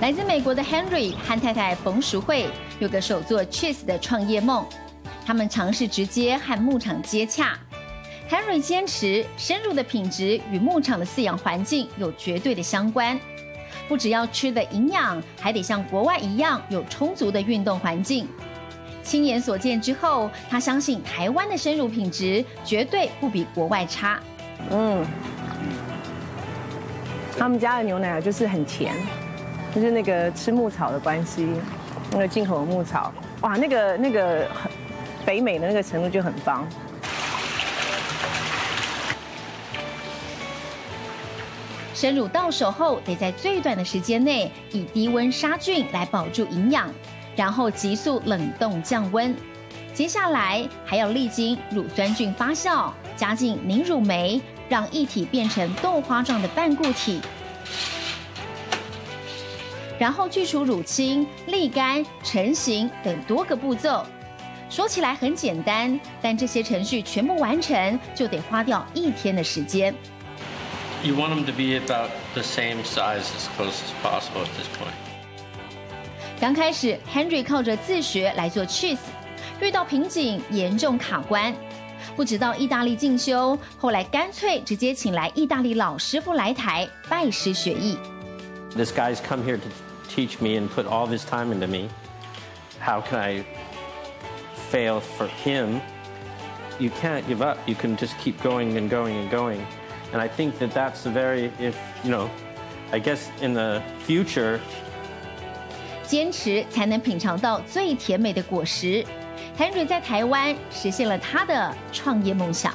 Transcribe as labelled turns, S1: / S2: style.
S1: 来自美国的 Henry 和太太冯淑慧有个手做 cheese 的创业梦，他们尝试直接和牧场接洽。Henry 坚持深入的品质与牧场的饲养环境有绝对的相关，不只要吃的营养，还得像国外一样有充足的运动环境。亲眼所见之后，他相信台湾的生乳品质绝对不比国外差。
S2: 嗯，他们家的牛奶就是很甜，就是那个吃牧草的关系，那个进口的牧草，哇，那个那个很肥美的那个程度就很棒。
S1: 生乳到手后，得在最短的时间内以低温杀菌来保住营养，然后急速冷冻降温。接下来还要历经乳酸菌发酵，加进凝乳酶，让液体变成豆花状的半固体，然后去除乳清、沥干、成型等多个步骤。说起来很简单，但这些程序全部完成，就得花掉一天的时间。
S3: You want them to be about the same size as close as possible at this point.
S1: 刚开始，Henry 靠着自学来做 cheese，遇到瓶颈，严重卡关，不知道意大利进修，后来干脆直接请来意大利老师傅来台拜师学艺。
S3: This guy's come here to teach me and put all this time into me. How can I fail for him? You can't give up. You can just keep going and going and going. And I think that that's a very, if, you know, I guess in the future.
S1: 坚持才能品尝到最甜美的果实。Henry 在台湾实现了他的创业梦想。